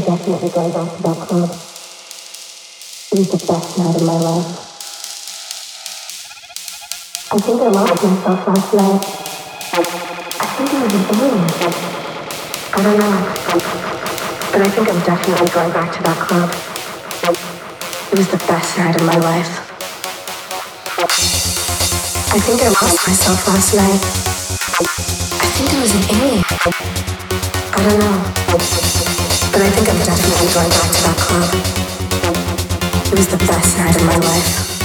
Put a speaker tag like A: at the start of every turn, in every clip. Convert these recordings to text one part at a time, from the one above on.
A: definitely going back to that club. It was the best night of my life. I think I lost myself last night. I think I was enjoying myself. I don't know. But I think I'm definitely going back to that club. It was the best night of my life. I think I lost myself last night. I think it was an A. I don't know. But I think I'm definitely going back to that club. It was the best night of my life.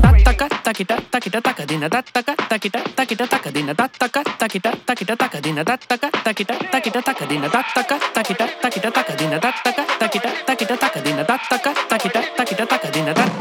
B: Tattaka takita takita takadina tattaka takita takita takadina tattaka takita takita takadina tattaka takita takita takadina tattaka takita takita takadina tattaka takita takita takadina tattaka takita takita takadina tattaka takita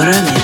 C: 바람이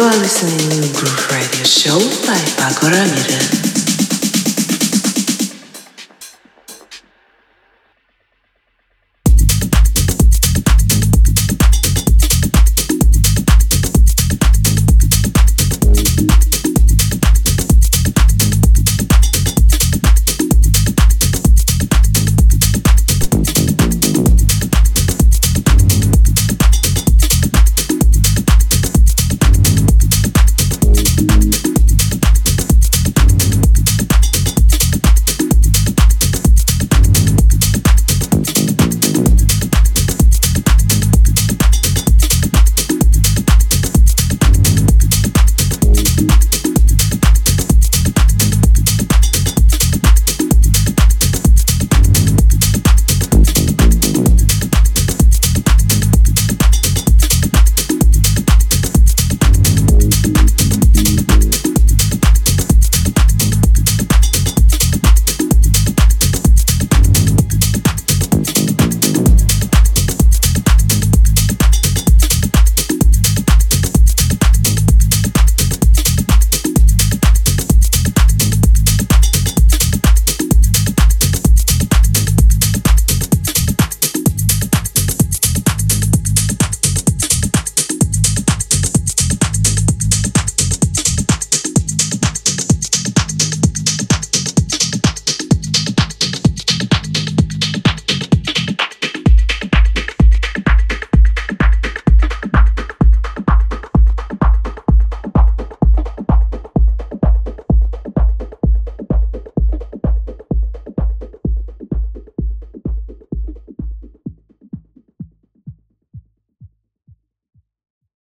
C: You are